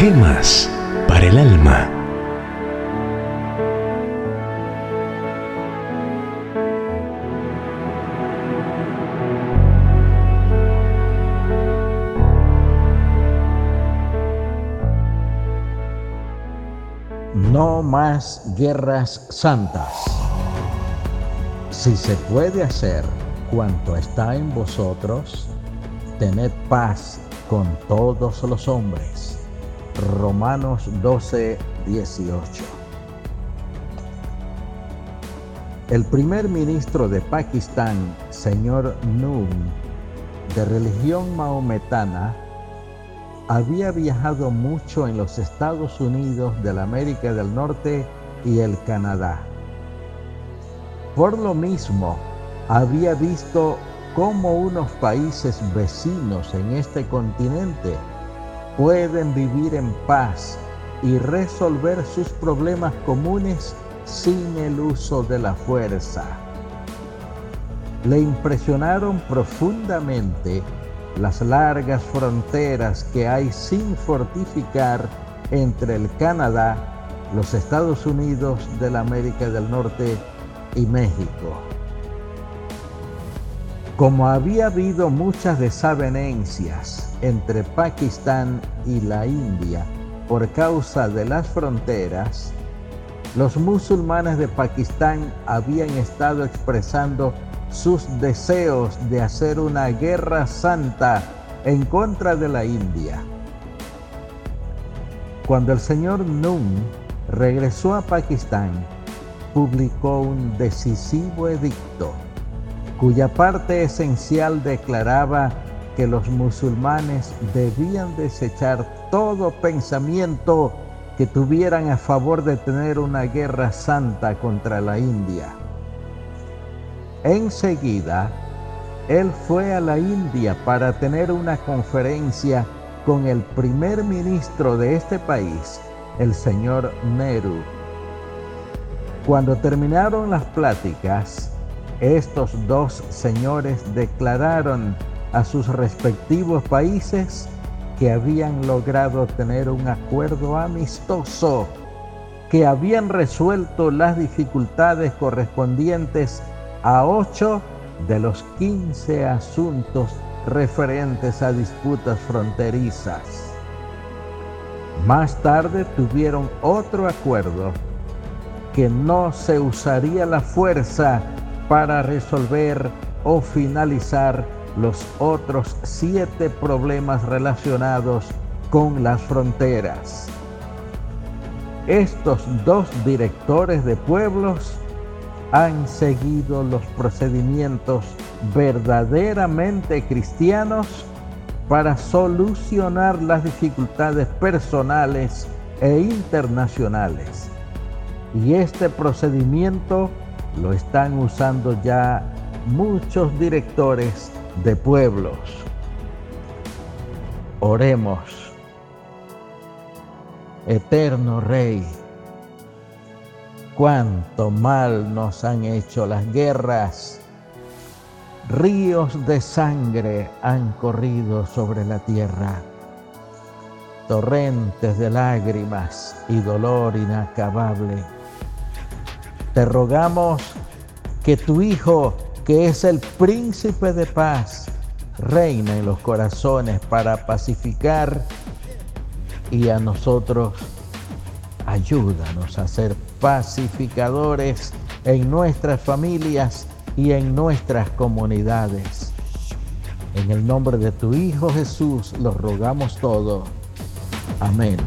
Gemas para el alma. No más guerras santas. Si se puede hacer cuanto está en vosotros, tened paz con todos los hombres. Romanos 12, 18. El primer ministro de Pakistán, señor Noon, de religión maometana, había viajado mucho en los Estados Unidos de la América del Norte y el Canadá. Por lo mismo, había visto cómo unos países vecinos en este continente pueden vivir en paz y resolver sus problemas comunes sin el uso de la fuerza. Le impresionaron profundamente las largas fronteras que hay sin fortificar entre el Canadá, los Estados Unidos de la América del Norte y México. Como había habido muchas desavenencias entre Pakistán y la India por causa de las fronteras, los musulmanes de Pakistán habían estado expresando sus deseos de hacer una guerra santa en contra de la India. Cuando el señor Nun regresó a Pakistán, publicó un decisivo edicto cuya parte esencial declaraba que los musulmanes debían desechar todo pensamiento que tuvieran a favor de tener una guerra santa contra la India. Enseguida, él fue a la India para tener una conferencia con el primer ministro de este país, el señor Nehru. Cuando terminaron las pláticas, estos dos señores declararon a sus respectivos países que habían logrado tener un acuerdo amistoso, que habían resuelto las dificultades correspondientes a ocho de los quince asuntos referentes a disputas fronterizas. Más tarde tuvieron otro acuerdo que no se usaría la fuerza para resolver o finalizar los otros siete problemas relacionados con las fronteras. Estos dos directores de pueblos han seguido los procedimientos verdaderamente cristianos para solucionar las dificultades personales e internacionales. Y este procedimiento lo están usando ya muchos directores de pueblos. Oremos. Eterno Rey, cuánto mal nos han hecho las guerras. Ríos de sangre han corrido sobre la tierra. Torrentes de lágrimas y dolor inacabable te rogamos que tu Hijo, que es el príncipe de paz, reine en los corazones para pacificar y a nosotros ayúdanos a ser pacificadores en nuestras familias y en nuestras comunidades. En el nombre de tu Hijo Jesús lo rogamos todo. Amén.